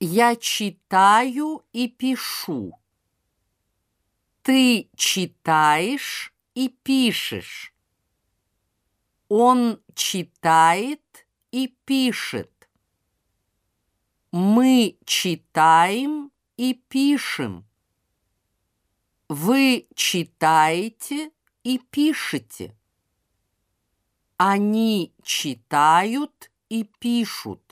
Я читаю и пишу. Ты читаешь и пишешь. Он читает и пишет. Мы читаем и пишем. Вы читаете и пишете. Они читают и пишут.